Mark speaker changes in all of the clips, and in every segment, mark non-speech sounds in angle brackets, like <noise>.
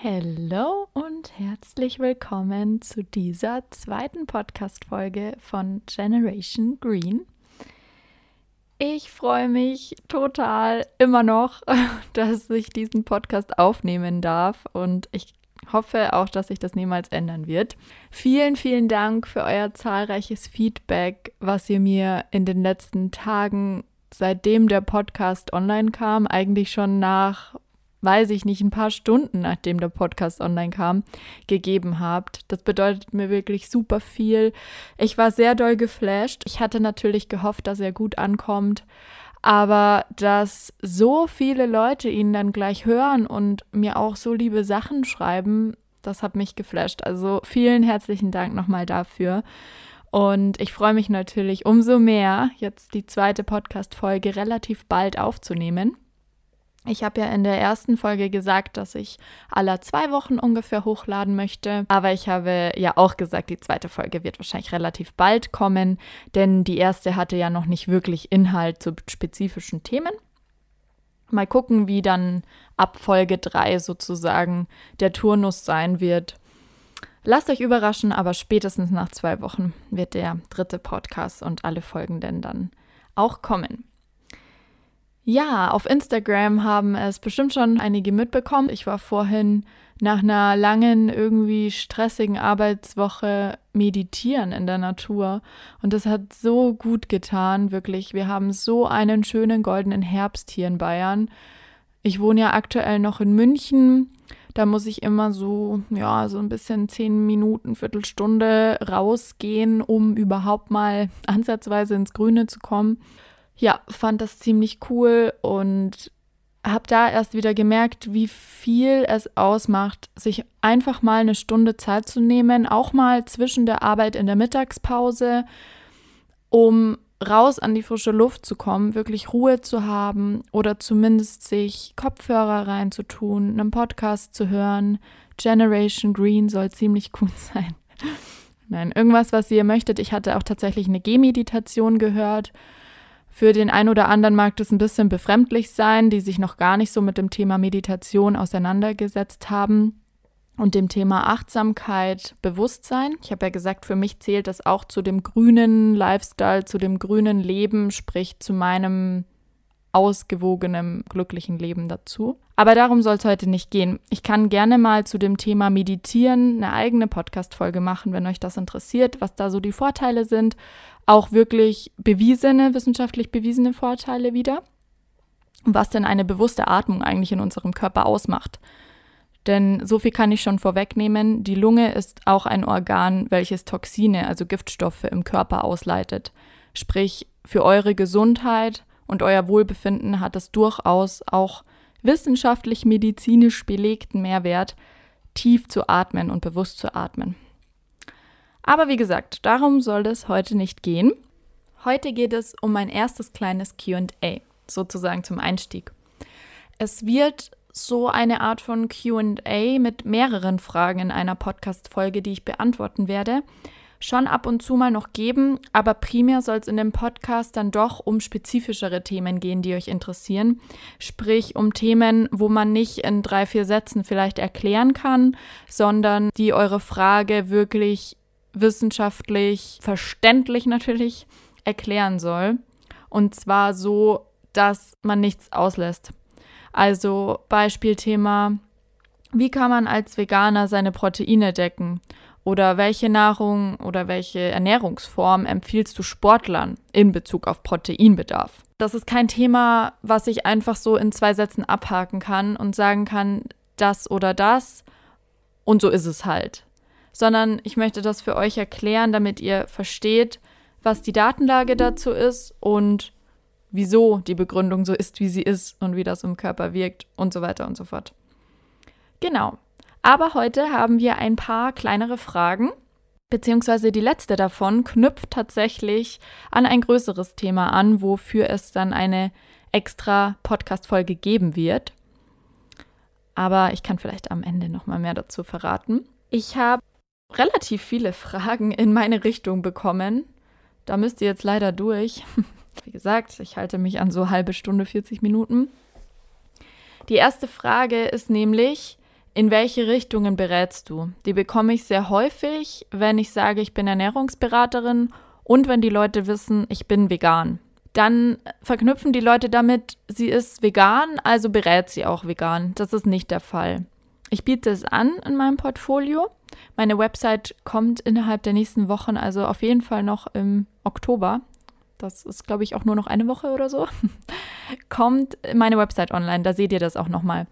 Speaker 1: Hallo und herzlich willkommen zu dieser zweiten Podcast-Folge von Generation Green. Ich freue mich total immer noch, <laughs> dass ich diesen Podcast aufnehmen darf und ich hoffe auch, dass sich das niemals ändern wird. Vielen, vielen Dank für euer zahlreiches Feedback, was ihr mir in den letzten Tagen, seitdem der Podcast online kam, eigentlich schon nach weiß ich nicht, ein paar Stunden, nachdem der Podcast online kam, gegeben habt. Das bedeutet mir wirklich super viel. Ich war sehr doll geflasht. Ich hatte natürlich gehofft, dass er gut ankommt. Aber dass so viele Leute ihn dann gleich hören und mir auch so liebe Sachen schreiben, das hat mich geflasht. Also vielen herzlichen Dank nochmal dafür. Und ich freue mich natürlich umso mehr, jetzt die zweite Podcast-Folge relativ bald aufzunehmen. Ich habe ja in der ersten Folge gesagt, dass ich alle zwei Wochen ungefähr hochladen möchte. Aber ich habe ja auch gesagt, die zweite Folge wird wahrscheinlich relativ bald kommen, denn die erste hatte ja noch nicht wirklich Inhalt zu spezifischen Themen. Mal gucken, wie dann ab Folge 3 sozusagen der Turnus sein wird. Lasst euch überraschen, aber spätestens nach zwei Wochen wird der dritte Podcast und alle folgenden dann auch kommen. Ja, auf Instagram haben es bestimmt schon einige mitbekommen. Ich war vorhin nach einer langen, irgendwie stressigen Arbeitswoche meditieren in der Natur. Und das hat so gut getan, wirklich. Wir haben so einen schönen goldenen Herbst hier in Bayern. Ich wohne ja aktuell noch in München. Da muss ich immer so, ja, so ein bisschen zehn Minuten, Viertelstunde rausgehen, um überhaupt mal <laughs> ansatzweise ins Grüne zu kommen ja, fand das ziemlich cool und habe da erst wieder gemerkt, wie viel es ausmacht, sich einfach mal eine Stunde Zeit zu nehmen, auch mal zwischen der Arbeit in der Mittagspause, um raus an die frische Luft zu kommen, wirklich Ruhe zu haben oder zumindest sich Kopfhörer reinzutun, einen Podcast zu hören. Generation Green soll ziemlich gut <laughs> sein. Nein, irgendwas, was ihr möchtet. Ich hatte auch tatsächlich eine Gehmeditation gehört für den einen oder anderen mag das ein bisschen befremdlich sein, die sich noch gar nicht so mit dem Thema Meditation auseinandergesetzt haben und dem Thema Achtsamkeit, Bewusstsein. Ich habe ja gesagt, für mich zählt das auch zu dem grünen Lifestyle, zu dem grünen Leben, sprich zu meinem ausgewogenen, glücklichen Leben dazu. Aber darum soll es heute nicht gehen. Ich kann gerne mal zu dem Thema Meditieren eine eigene Podcast-Folge machen, wenn euch das interessiert, was da so die Vorteile sind auch wirklich bewiesene, wissenschaftlich bewiesene Vorteile wieder. Was denn eine bewusste Atmung eigentlich in unserem Körper ausmacht. Denn so viel kann ich schon vorwegnehmen, die Lunge ist auch ein Organ, welches Toxine, also Giftstoffe im Körper ausleitet. Sprich, für eure Gesundheit und euer Wohlbefinden hat es durchaus auch wissenschaftlich medizinisch belegten Mehrwert, tief zu atmen und bewusst zu atmen. Aber wie gesagt, darum soll es heute nicht gehen. Heute geht es um mein erstes kleines QA, sozusagen zum Einstieg. Es wird so eine Art von QA mit mehreren Fragen in einer Podcast-Folge, die ich beantworten werde, schon ab und zu mal noch geben, aber primär soll es in dem Podcast dann doch um spezifischere Themen gehen, die euch interessieren. Sprich um Themen, wo man nicht in drei, vier Sätzen vielleicht erklären kann, sondern die eure Frage wirklich wissenschaftlich verständlich natürlich erklären soll. Und zwar so, dass man nichts auslässt. Also Beispielthema, wie kann man als Veganer seine Proteine decken? Oder welche Nahrung oder welche Ernährungsform empfiehlst du Sportlern in Bezug auf Proteinbedarf? Das ist kein Thema, was ich einfach so in zwei Sätzen abhaken kann und sagen kann, das oder das und so ist es halt sondern ich möchte das für euch erklären, damit ihr versteht, was die Datenlage dazu ist und wieso die Begründung so ist, wie sie ist und wie das im Körper wirkt und so weiter und so fort. Genau. Aber heute haben wir ein paar kleinere Fragen, beziehungsweise die letzte davon knüpft tatsächlich an ein größeres Thema an, wofür es dann eine extra Podcast-Folge geben wird. Aber ich kann vielleicht am Ende nochmal mehr dazu verraten. Ich habe relativ viele Fragen in meine Richtung bekommen. Da müsst ihr jetzt leider durch. <laughs> Wie gesagt, ich halte mich an so halbe Stunde, 40 Minuten. Die erste Frage ist nämlich, in welche Richtungen berätst du? Die bekomme ich sehr häufig, wenn ich sage, ich bin Ernährungsberaterin und wenn die Leute wissen, ich bin vegan. Dann verknüpfen die Leute damit, sie ist vegan, also berät sie auch vegan. Das ist nicht der Fall. Ich biete es an in meinem Portfolio. Meine Website kommt innerhalb der nächsten Wochen, also auf jeden Fall noch im Oktober. Das ist, glaube ich, auch nur noch eine Woche oder so. <laughs> kommt meine Website online, da seht ihr das auch nochmal.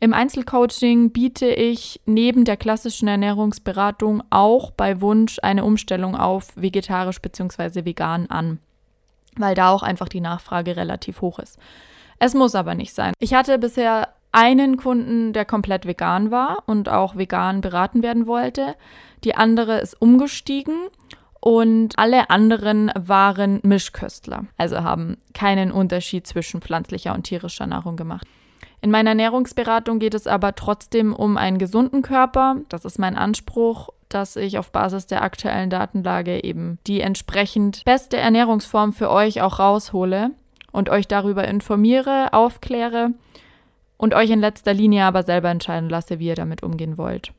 Speaker 1: Im Einzelcoaching biete ich neben der klassischen Ernährungsberatung auch bei Wunsch eine Umstellung auf vegetarisch bzw. vegan an, weil da auch einfach die Nachfrage relativ hoch ist. Es muss aber nicht sein. Ich hatte bisher einen Kunden, der komplett vegan war und auch vegan beraten werden wollte. Die andere ist umgestiegen und alle anderen waren Mischköstler, also haben keinen Unterschied zwischen pflanzlicher und tierischer Nahrung gemacht. In meiner Ernährungsberatung geht es aber trotzdem um einen gesunden Körper. Das ist mein Anspruch, dass ich auf Basis der aktuellen Datenlage eben die entsprechend beste Ernährungsform für euch auch raushole und euch darüber informiere, aufkläre und euch in letzter Linie aber selber entscheiden lasse, wie ihr damit umgehen wollt.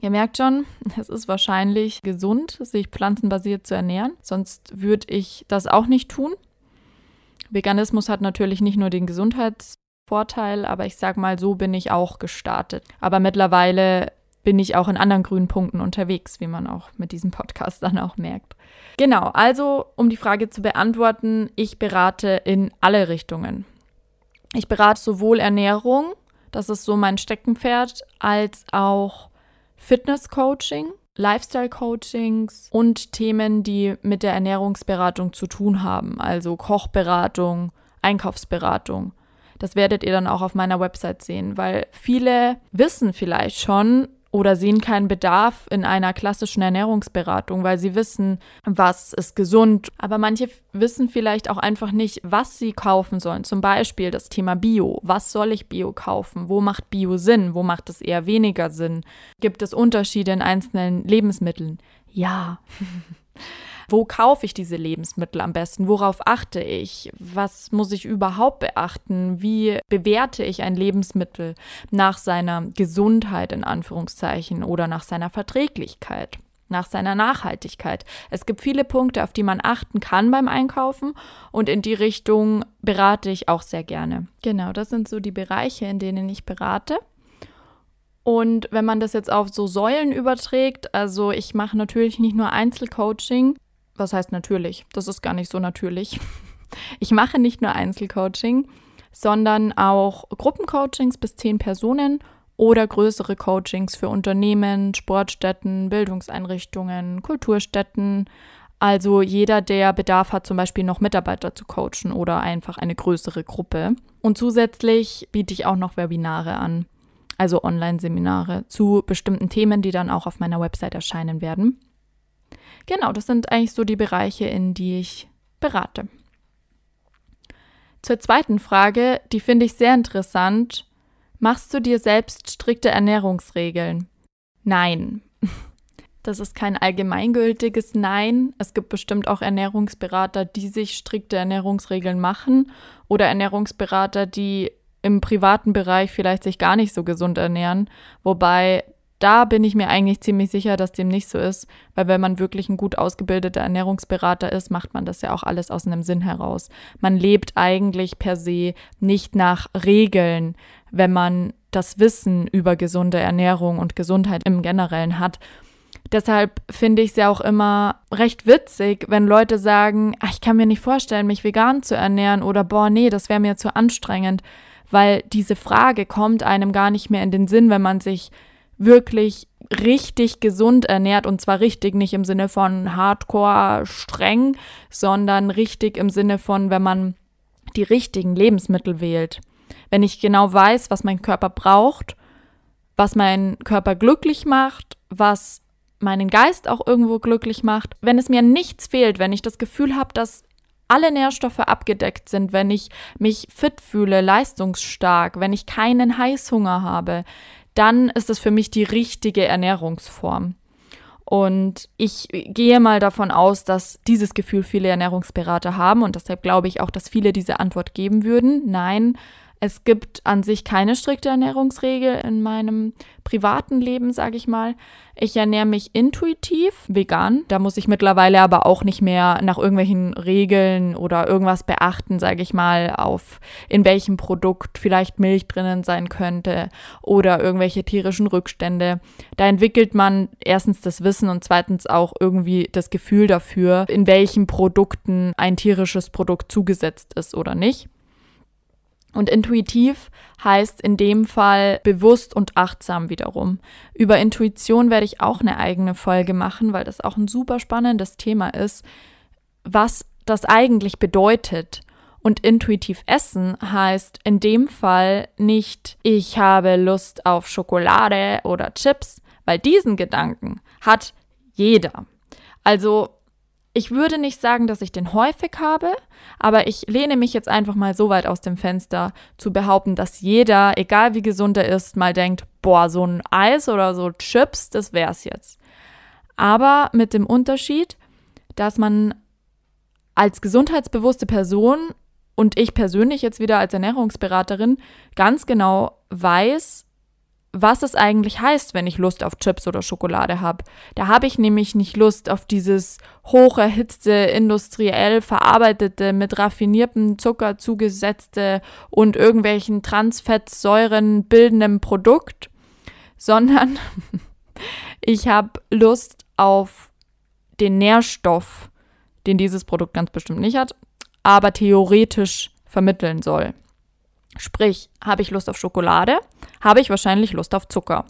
Speaker 1: Ihr merkt schon, <laughs> es ist wahrscheinlich gesund, sich pflanzenbasiert zu ernähren, sonst würde ich das auch nicht tun. Veganismus hat natürlich nicht nur den Gesundheits Vorteil, aber ich sag mal, so bin ich auch gestartet. Aber mittlerweile bin ich auch in anderen grünen Punkten unterwegs, wie man auch mit diesem Podcast dann auch merkt. Genau, also um die Frage zu beantworten, ich berate in alle Richtungen. Ich berate sowohl Ernährung, das ist so mein Steckenpferd, als auch Fitness-Coaching, Lifestyle-Coachings und Themen, die mit der Ernährungsberatung zu tun haben, also Kochberatung, Einkaufsberatung. Das werdet ihr dann auch auf meiner Website sehen, weil viele wissen vielleicht schon oder sehen keinen Bedarf in einer klassischen Ernährungsberatung, weil sie wissen, was ist gesund. Aber manche wissen vielleicht auch einfach nicht, was sie kaufen sollen. Zum Beispiel das Thema Bio. Was soll ich Bio kaufen? Wo macht Bio Sinn? Wo macht es eher weniger Sinn? Gibt es Unterschiede in einzelnen Lebensmitteln? Ja. <laughs> Wo kaufe ich diese Lebensmittel am besten? Worauf achte ich? Was muss ich überhaupt beachten? Wie bewerte ich ein Lebensmittel nach seiner Gesundheit in Anführungszeichen oder nach seiner Verträglichkeit? nach seiner Nachhaltigkeit. Es gibt viele Punkte, auf die man achten kann beim Einkaufen und in die Richtung berate ich auch sehr gerne. Genau, das sind so die Bereiche, in denen ich berate. Und wenn man das jetzt auf so Säulen überträgt, also ich mache natürlich nicht nur Einzelcoaching, was heißt natürlich? Das ist gar nicht so natürlich. Ich mache nicht nur Einzelcoaching, sondern auch Gruppencoachings bis zehn Personen oder größere Coachings für Unternehmen, Sportstätten, Bildungseinrichtungen, Kulturstätten. Also jeder, der Bedarf hat, zum Beispiel noch Mitarbeiter zu coachen oder einfach eine größere Gruppe. Und zusätzlich biete ich auch noch Webinare an, also Online-Seminare zu bestimmten Themen, die dann auch auf meiner Website erscheinen werden. Genau, das sind eigentlich so die Bereiche, in die ich berate. Zur zweiten Frage, die finde ich sehr interessant. Machst du dir selbst strikte Ernährungsregeln? Nein. <laughs> Das ist kein allgemeingültiges Nein. Es gibt bestimmt auch Ernährungsberater, die sich strikte Ernährungsregeln machen oder Ernährungsberater, die im privaten Bereich vielleicht sich gar nicht so gesund ernähren, wobei da bin ich mir eigentlich ziemlich sicher, dass dem nicht so ist, weil wenn man wirklich ein gut ausgebildeter Ernährungsberater ist, macht man das ja auch alles aus einem Sinn heraus. Man lebt eigentlich per se nicht nach Regeln, wenn man das Wissen über gesunde Ernährung und Gesundheit im Generellen hat. Deshalb finde ich es ja auch immer recht witzig, wenn Leute sagen, ach, ich kann mir nicht vorstellen, mich vegan zu ernähren oder boah, nee, das wäre mir zu anstrengend, weil diese Frage kommt einem gar nicht mehr in den Sinn, wenn man sich wirklich richtig gesund ernährt und zwar richtig nicht im Sinne von hardcore streng, sondern richtig im Sinne von, wenn man die richtigen Lebensmittel wählt. Wenn ich genau weiß, was mein Körper braucht, was meinen Körper glücklich macht, was meinen Geist auch irgendwo glücklich macht, wenn es mir nichts fehlt, wenn ich das Gefühl habe, dass alle Nährstoffe abgedeckt sind, wenn ich mich fit fühle, leistungsstark, wenn ich keinen Heißhunger habe, dann ist es für mich die richtige Ernährungsform. Und ich gehe mal davon aus, dass dieses Gefühl viele Ernährungsberater haben und deshalb glaube ich auch, dass viele diese Antwort geben würden. Nein, Es gibt an sich keine strikte Ernährungsregel in meinem privaten Leben, sage ich mal. Ich ernähre mich intuitiv vegan. Da muss ich mittlerweile aber auch nicht mehr nach irgendwelchen Regeln oder irgendwas beachten, sage ich mal, auf in welchem Produkt vielleicht Milch drinnen sein könnte oder irgendwelche tierischen Rückstände. Da entwickelt man erstens das Wissen und zweitens auch irgendwie das Gefühl dafür, in welchen Produkten ein tierisches Produkt zugesetzt ist oder nicht. Und intuitiv heißt in dem Fall bewusst und achtsam wiederum. Über Intuition werde ich auch eine eigene Folge machen, weil das auch ein super spannendes Thema ist, was das eigentlich bedeutet. Und intuitiv essen heißt in dem Fall nicht, ich habe Lust auf Schokolade oder Chips, weil diesen Gedanken hat jeder. Also ich würde nicht sagen, dass ich den häufig habe, aber ich lehne mich jetzt einfach mal so weit aus dem Fenster zu behaupten, dass jeder, egal wie gesund er ist, mal denkt, boah, so ein Eis oder so Chips, das wär's jetzt. Aber mit dem Unterschied, dass man als gesundheitsbewusste Person und ich persönlich jetzt wieder als Ernährungsberaterin ganz genau weiß, was es eigentlich heißt, wenn ich Lust auf Chips oder Schokolade habe. Da habe ich nämlich nicht Lust auf dieses hoch erhitzte, industriell verarbeitete, mit raffiniertem Zucker zugesetzte und irgendwelchen Transfettsäuren bildenden Produkt, sondern <laughs> ich habe Lust auf den Nährstoff, den dieses Produkt ganz bestimmt nicht hat, aber theoretisch vermitteln soll. Sprich, habe ich Lust auf Schokolade, habe ich wahrscheinlich Lust auf Zucker.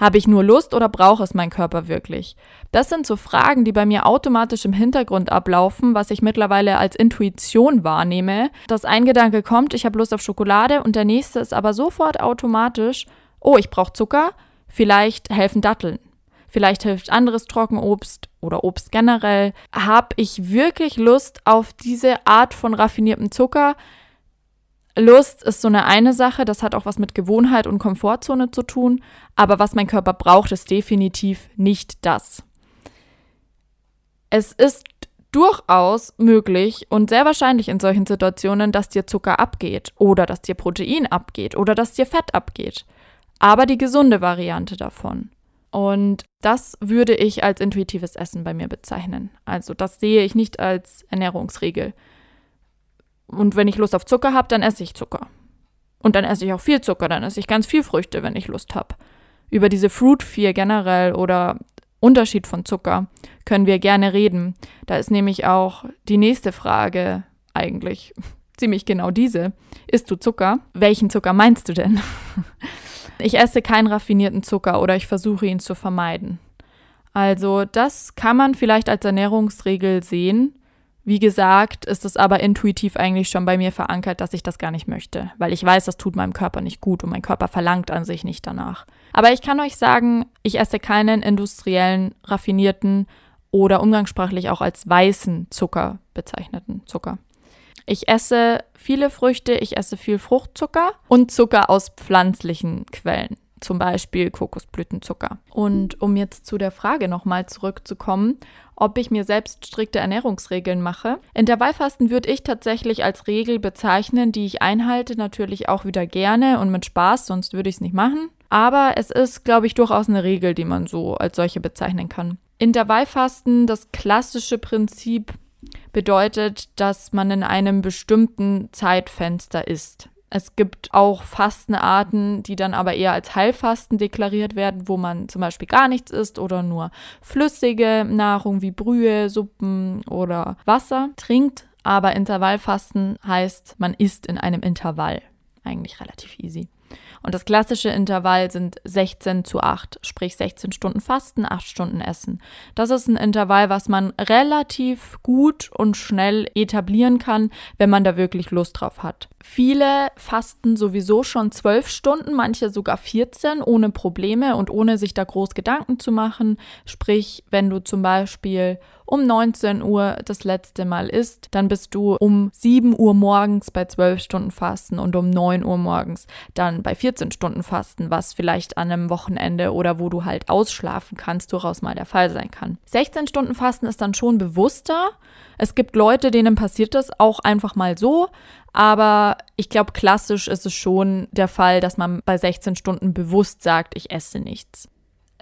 Speaker 1: Habe ich nur Lust oder braucht es mein Körper wirklich? Das sind so Fragen, die bei mir automatisch im Hintergrund ablaufen, was ich mittlerweile als Intuition wahrnehme. Dass ein Gedanke kommt, ich habe Lust auf Schokolade und der nächste ist aber sofort automatisch, oh, ich brauche Zucker, vielleicht helfen Datteln. Vielleicht hilft anderes Trockenobst oder Obst generell. Habe ich wirklich Lust auf diese Art von raffiniertem Zucker? Lust ist so eine eine Sache, das hat auch was mit Gewohnheit und Komfortzone zu tun, aber was mein Körper braucht, ist definitiv nicht das. Es ist durchaus möglich und sehr wahrscheinlich in solchen Situationen, dass dir Zucker abgeht oder dass dir Protein abgeht oder dass dir Fett abgeht. Aber die gesunde Variante davon. Und das würde ich als intuitives Essen bei mir bezeichnen. Also das sehe ich nicht als Ernährungsregel. Und wenn ich Lust auf Zucker habe, dann esse ich Zucker. Und dann esse ich auch viel Zucker, dann esse ich ganz viel Früchte, wenn ich Lust habe. Über diese Fruit Fear generell oder Unterschied von Zucker können wir gerne reden. Da ist nämlich auch die nächste Frage eigentlich <laughs> ziemlich genau diese. Isst du Zucker? Welchen Zucker meinst du denn? <laughs> Ich esse keinen raffinierten Zucker oder ich versuche ihn zu vermeiden. Also das kann man vielleicht als Ernährungsregel sehen, wie gesagt, ist es aber intuitiv eigentlich schon bei mir verankert, dass ich das gar nicht möchte, weil ich weiß, das tut meinem Körper nicht gut und mein Körper verlangt an sich nicht danach. Aber ich kann euch sagen, ich esse keinen industriellen, raffinierten oder umgangssprachlich auch als weißen Zucker bezeichneten Zucker. Ich esse viele Früchte, ich esse viel Fruchtzucker und Zucker aus pflanzlichen Quellen zum Beispiel Kokosblütenzucker. Und um jetzt zu der Frage nochmal zurückzukommen, ob ich mir selbst strikte Ernährungsregeln mache. Intervallfasten würde ich tatsächlich als Regel bezeichnen, die ich einhalte, natürlich auch wieder gerne und mit Spaß, sonst würde ich es nicht machen. Aber es ist, glaube ich, durchaus eine Regel, die man so als solche bezeichnen kann. Intervallfasten, das klassische Prinzip, bedeutet, dass man in einem bestimmten Zeitfenster isst. Es gibt auch Fastenarten, die dann aber eher als Heilfasten deklariert werden, wo man zum Beispiel gar nichts isst oder nur flüssige Nahrung wie Brühe, Suppen oder Wasser trinkt. Aber Intervallfasten heißt, man isst in einem Intervall. Eigentlich relativ easy. Und das klassische Intervall sind 16 zu 8, sprich 16 Stunden Fasten, 8 Stunden Essen. Das ist ein Intervall, was man relativ gut und schnell etablieren kann, wenn man da wirklich Lust drauf hat. Viele fasten sowieso schon 12 Stunden, manche sogar 14 ohne Probleme und ohne sich da groß Gedanken zu machen. Sprich, wenn du zum Beispiel um 19 Uhr das letzte Mal isst, dann bist du um 7 Uhr morgens bei 12 Stunden Fasten und um 9 Uhr morgens dann bei 14 14 Stunden Fasten, was vielleicht an einem Wochenende oder wo du halt ausschlafen kannst, durchaus mal der Fall sein kann. 16 Stunden Fasten ist dann schon bewusster. Es gibt Leute, denen passiert das auch einfach mal so, aber ich glaube, klassisch ist es schon der Fall, dass man bei 16 Stunden bewusst sagt, ich esse nichts.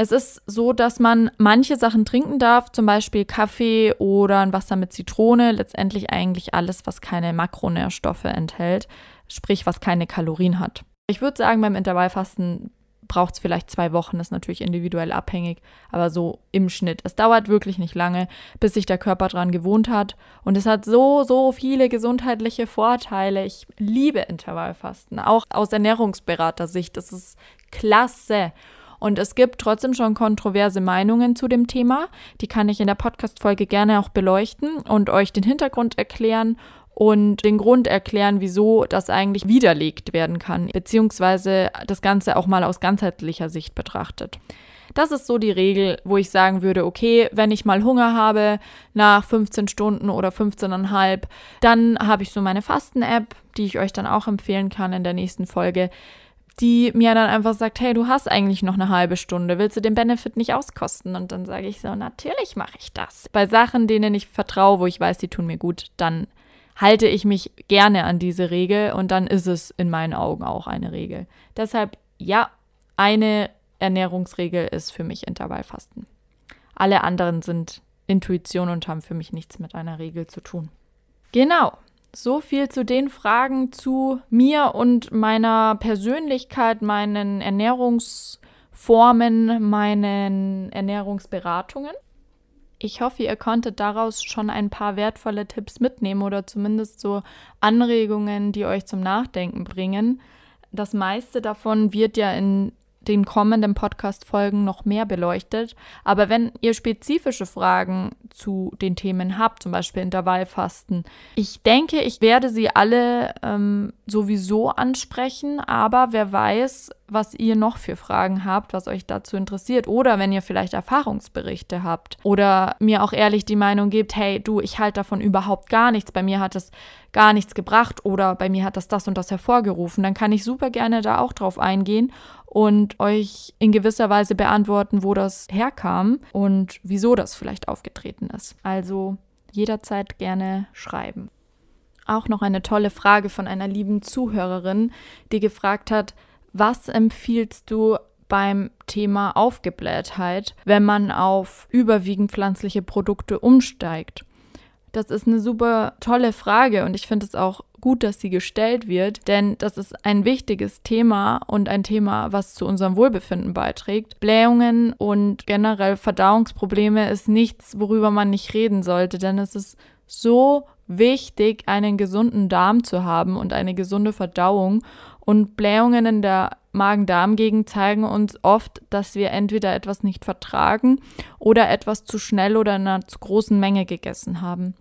Speaker 1: Es ist so, dass man manche Sachen trinken darf, zum Beispiel Kaffee oder ein Wasser mit Zitrone, letztendlich eigentlich alles, was keine Makronährstoffe enthält, sprich was keine Kalorien hat. Ich würde sagen, beim Intervallfasten braucht es vielleicht zwei Wochen, ist natürlich individuell abhängig, aber so im Schnitt. Es dauert wirklich nicht lange, bis sich der Körper dran gewohnt hat. Und es hat so, so viele gesundheitliche Vorteile. Ich liebe Intervallfasten, auch aus Ernährungsberatersicht. Das ist klasse. Und es gibt trotzdem schon kontroverse Meinungen zu dem Thema. Die kann ich in der Podcast-Folge gerne auch beleuchten und euch den Hintergrund erklären und den Grund erklären, wieso das eigentlich widerlegt werden kann, beziehungsweise das Ganze auch mal aus ganzheitlicher Sicht betrachtet. Das ist so die Regel, wo ich sagen würde, okay, wenn ich mal Hunger habe nach 15 Stunden oder 15,5, dann habe ich so meine Fasten-App, die ich euch dann auch empfehlen kann in der nächsten Folge die mir dann einfach sagt, hey, du hast eigentlich noch eine halbe Stunde, willst du den Benefit nicht auskosten? Und dann sage ich so, natürlich mache ich das. Bei Sachen, denen ich vertraue, wo ich weiß, die tun mir gut, dann halte ich mich gerne an diese Regel und dann ist es in meinen Augen auch eine Regel. Deshalb, ja, eine Ernährungsregel ist für mich Intervallfasten. Alle anderen sind Intuition und haben für mich nichts mit einer Regel zu tun. Genau, so viel zu den Fragen zu mir und meiner Persönlichkeit, meinen Ernährungsformen, meinen Ernährungsberatungen. Ich hoffe, ihr konntet daraus schon ein paar wertvolle Tipps mitnehmen oder zumindest so Anregungen, die euch zum Nachdenken bringen. Das meiste davon wird ja in den kommenden Podcast-Folgen noch mehr beleuchtet. Aber wenn ihr spezifische Fragen zu den Themen habt, zum Beispiel Intervallfasten, ich denke, ich werde sie alle ähm, sowieso ansprechen. Aber wer weiß, was ihr noch für Fragen habt, was euch dazu interessiert. Oder wenn ihr vielleicht Erfahrungsberichte habt oder mir auch ehrlich die Meinung gebt, hey, du, ich halte davon überhaupt gar nichts. Bei mir hat es gar nichts gebracht oder bei mir hat das das und das hervorgerufen. Dann kann ich super gerne da auch drauf eingehen und euch in gewisser Weise beantworten, wo das herkam und wieso das vielleicht aufgetreten ist. Also jederzeit gerne schreiben. Auch noch eine tolle Frage von einer lieben Zuhörerin, die gefragt hat, was empfiehlst du beim Thema Aufgeblähtheit, wenn man auf überwiegend pflanzliche Produkte umsteigt? Das ist eine super tolle Frage und ich finde es auch gut, dass sie gestellt wird, denn das ist ein wichtiges Thema und ein Thema, was zu unserem Wohlbefinden beiträgt. Blähungen und generell Verdauungsprobleme ist nichts, worüber man nicht reden sollte, denn es ist so wichtig, einen gesunden Darm zu haben und eine gesunde Verdauung. Und Blähungen in der Magen-Darm-Gegend zeigen uns oft, dass wir entweder etwas nicht vertragen oder etwas zu schnell oder in einer zu großen Menge gegessen haben.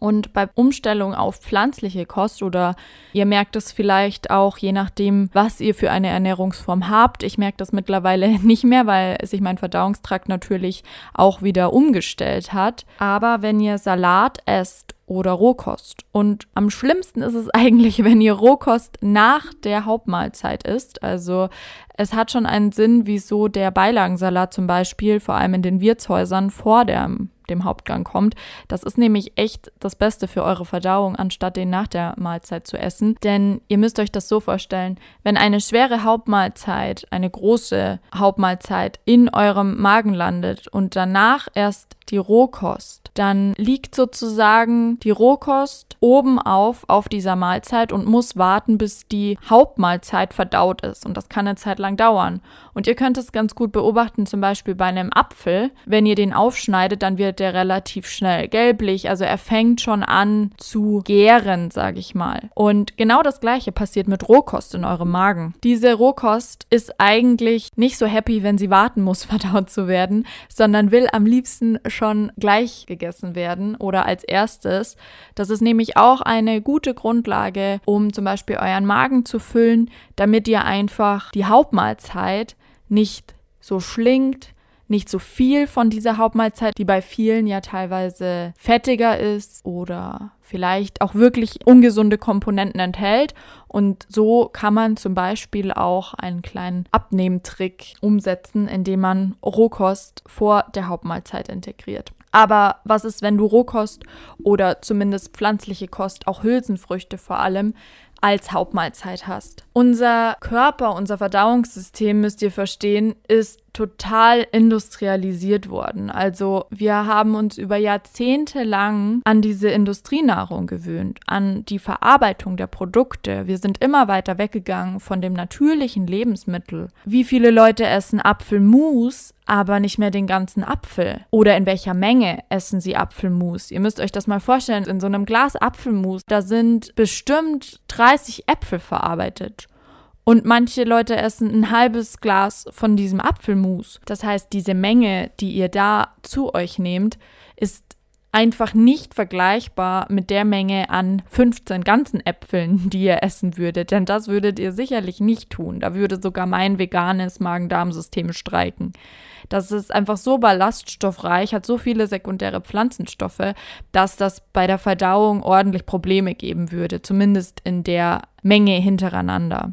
Speaker 1: Und bei Umstellung auf pflanzliche Kost oder ihr merkt es vielleicht auch, je nachdem, was ihr für eine Ernährungsform habt. Ich merke das mittlerweile <laughs> nicht mehr, weil sich mein Verdauungstrakt natürlich auch wieder umgestellt hat. Aber wenn ihr Salat esst oder Rohkost. Und am schlimmsten ist es <laughs> eigentlich, wenn ihr Rohkost nach der Hauptmahlzeit isst. Also es hat schon einen Sinn, wieso der Beilagensalat zum Beispiel, vor allem in den Wirtshäusern, vor dem dem Hauptgang kommt. Das ist nämlich echt das Beste für eure Verdauung, anstatt den nach der Mahlzeit zu essen. Denn ihr müsst euch das so vorstellen, wenn eine schwere Hauptmahlzeit, eine große Hauptmahlzeit in eurem Magen landet und danach erst die Rohkost, dann liegt sozusagen die Rohkost oben auf auf dieser Mahlzeit und muss warten, bis die Hauptmahlzeit verdaut ist. Und das kann eine Zeit lang dauern. Und ihr könnt es ganz gut beobachten, zum Beispiel bei einem Apfel. Wenn ihr den aufschneidet, dann wird der relativ schnell gelblich. Also er fängt schon an zu gären, sage ich mal. Und genau das gleiche passiert mit Rohkost in eurem Magen. Diese Rohkost ist eigentlich nicht so happy, wenn sie warten muss, <laughs> verdaut zu werden, sondern will am liebsten schon gleich gegessen werden oder als erstes. Das ist nämlich auch eine gute Grundlage, um zum Beispiel euren Magen zu füllen, damit ihr einfach die Hauptmahlzeit nicht so schlingt, nicht so viel von dieser Hauptmahlzeit, die bei vielen ja teilweise fettiger ist oder vielleicht auch wirklich ungesunde Komponenten enthält. Und so kann man zum Beispiel auch einen kleinen Abnehmtrick umsetzen, indem man Rohkost vor der Hauptmahlzeit integriert. Aber was ist, wenn du Rohkost oder zumindest pflanzliche Kost, auch Hülsenfrüchte vor allem, als Hauptmahlzeit hast. Unser Körper, unser Verdauungssystem, müsst ihr verstehen, ist total industrialisiert worden. Also wir haben uns über Jahrzehnte lang an diese Industrienahrung gewöhnt, an die Verarbeitung der Produkte. Wir sind immer weiter weggegangen von dem natürlichen Lebensmittel. Wie viele Leute essen Apfelmus, aber nicht mehr den ganzen Apfel? Oder in welcher Menge essen sie Apfelmus? Ihr müsst euch das mal vorstellen, in so einem Glas Apfelmus, da sind bestimmt 30 Äpfel verarbeitet. Und manche Leute essen ein halbes Glas von diesem Apfelmus. Das heißt, diese Menge, die ihr da zu euch nehmt, ist einfach nicht vergleichbar mit der Menge an 15 ganzen Äpfeln, die ihr essen würdet. Denn das würdet ihr sicherlich nicht tun. Da würde sogar mein veganes Magen-Darm-System streiken. Das ist einfach so ballaststoffreich, hat so viele sekundäre Pflanzenstoffe, dass das bei der Verdauung ordentlich Probleme geben würde. Zumindest in der Menge hintereinander.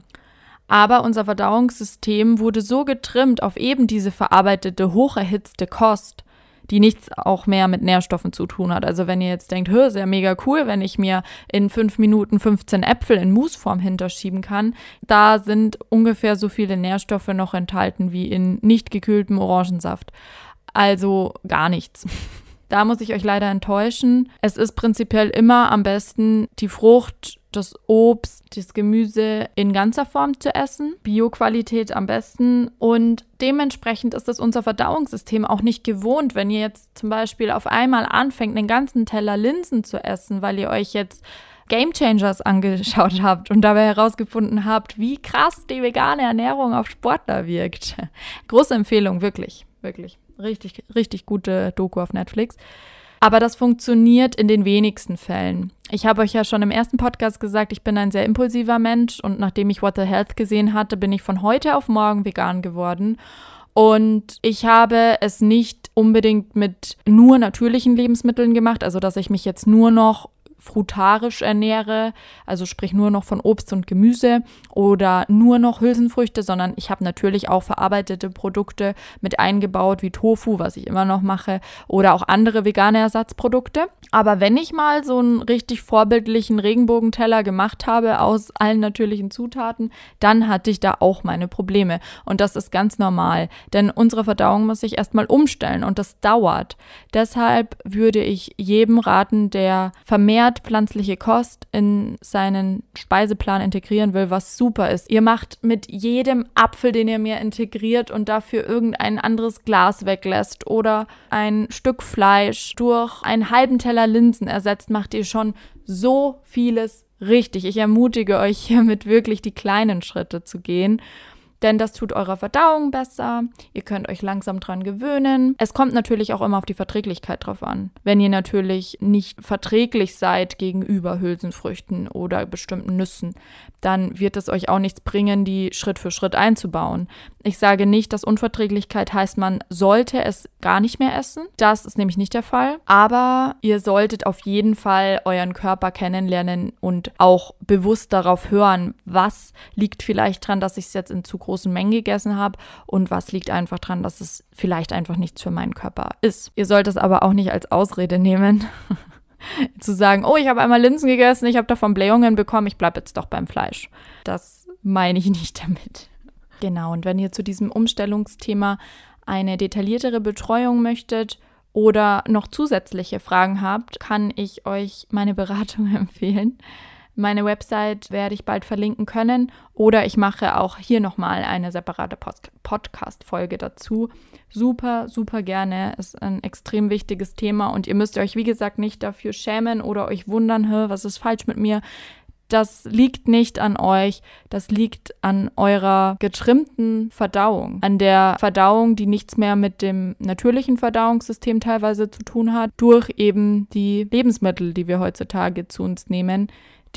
Speaker 1: Aber unser Verdauungssystem wurde so getrimmt auf eben diese verarbeitete, hocherhitzte Kost, die nichts auch mehr mit Nährstoffen zu tun hat. Also wenn ihr jetzt denkt, hör, ist ja mega cool, wenn ich mir in fünf Minuten 15 Äpfel in Mousseform hinterschieben kann, da sind ungefähr so viele Nährstoffe noch enthalten wie in nicht gekühltem Orangensaft. Also gar nichts. Da muss ich euch leider enttäuschen. Es ist prinzipiell immer am besten, die Frucht, das Obst, das Gemüse in ganzer Form zu essen. Bioqualität am besten. Und dementsprechend ist es unser Verdauungssystem auch nicht gewohnt, wenn ihr jetzt zum Beispiel auf einmal anfängt, einen ganzen Teller Linsen zu essen, weil ihr euch jetzt Game Changers angeschaut habt und dabei herausgefunden habt, wie krass die vegane Ernährung auf Sportler wirkt. Große Empfehlung, wirklich, wirklich. Richtig, richtig gute Doku auf Netflix. Aber das funktioniert in den wenigsten Fällen. Ich habe euch ja schon im ersten Podcast gesagt, ich bin ein sehr impulsiver Mensch und nachdem ich What the Health gesehen hatte, bin ich von heute auf morgen vegan geworden. Und ich habe es nicht unbedingt mit nur natürlichen Lebensmitteln gemacht, also dass ich mich jetzt nur noch frutarisch ernähre, also sprich nur noch von Obst und Gemüse oder nur noch Hülsenfrüchte, sondern ich habe natürlich auch verarbeitete Produkte mit eingebaut, wie Tofu, was ich immer noch mache, oder auch andere vegane Ersatzprodukte. Aber wenn ich mal so einen richtig vorbildlichen Regenbogenteller gemacht habe aus allen natürlichen Zutaten, dann hatte ich da auch meine Probleme. Und das ist ganz normal, denn unsere Verdauung muss sich erstmal umstellen und das dauert. Deshalb würde ich jedem raten, der vermehrt pflanzliche Kost in seinen Speiseplan integrieren will, was super ist. Ihr macht mit jedem Apfel, den ihr mir integriert und dafür irgendein anderes Glas weglässt oder ein Stück Fleisch durch einen halben Teller Linsen ersetzt, macht ihr schon so vieles richtig. Ich ermutige euch <laughs> hiermit wirklich die kleinen Schritte zu gehen denn das tut eurer Verdauung besser. Ihr könnt euch langsam dran gewöhnen. Es kommt natürlich auch immer auf die Verträglichkeit drauf an. Wenn ihr natürlich nicht verträglich seid gegenüber Hülsenfrüchten oder bestimmten Nüssen, dann wird es euch auch nichts bringen, die Schritt für Schritt einzubauen. Ich sage nicht, dass Unverträglichkeit heißt, man sollte es gar nicht mehr essen. Das ist nämlich nicht der Fall. Aber ihr solltet auf jeden Fall euren Körper kennenlernen und auch bewusst darauf hören, was liegt vielleicht dran, dass ich es jetzt in Zukunft großen Mengen gegessen habe und was liegt einfach dran, dass es vielleicht einfach nichts für meinen Körper ist. Ihr sollt es aber auch nicht als Ausrede nehmen. <laughs> zu sagen, oh, ich habe einmal Linsen gegessen, ich habe davon Blähungen bekommen, ich bleibe jetzt doch beim Fleisch. Das meine ich <laughs> nicht damit. Genau, und wenn ihr zu diesem Umstellungsthema eine detailliertere Betreuung möchtet oder noch zusätzliche Fragen habt, kann ich euch meine Beratung <laughs> empfehlen. Meine Website werde ich bald verlinken können oder ich mache auch hier nochmal eine separate Podcast-Folge dazu. Super, super gerne. Ist ein extrem wichtiges Thema und ihr müsst euch, wie gesagt, nicht dafür schämen oder euch wundern, was ist falsch mit mir. Das liegt nicht an euch, das liegt an eurer getrimmten Verdauung, an der Verdauung, die nichts mehr mit dem natürlichen Verdauungssystem teilweise zu tun hat, durch eben die Lebensmittel, die wir heutzutage zu uns nehmen,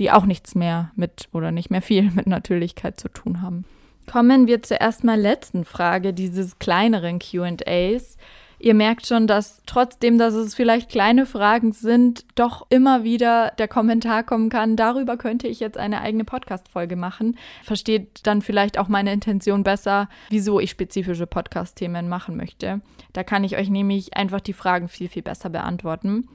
Speaker 1: die auch nichts mehr mit oder nicht mehr viel mit Natürlichkeit zu tun haben. Kommen wir zur erstmal letzten Frage dieses kleineren QAs. Ihr merkt schon, dass trotzdem, dass es vielleicht kleine Fragen sind, doch immer wieder der Kommentar kommen kann, darüber könnte ich jetzt eine eigene Podcast-Folge machen. Versteht dann vielleicht auch meine Intention besser, wieso ich spezifische Podcast-Themen machen möchte. Da kann ich euch nämlich einfach die Fragen viel, viel besser beantworten.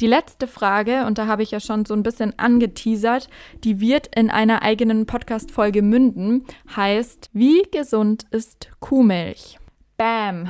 Speaker 1: Die letzte Frage, und da habe ich ja schon so ein bisschen angeteasert, die wird in einer eigenen Podcast-Folge münden, heißt, wie gesund ist Kuhmilch? Bam!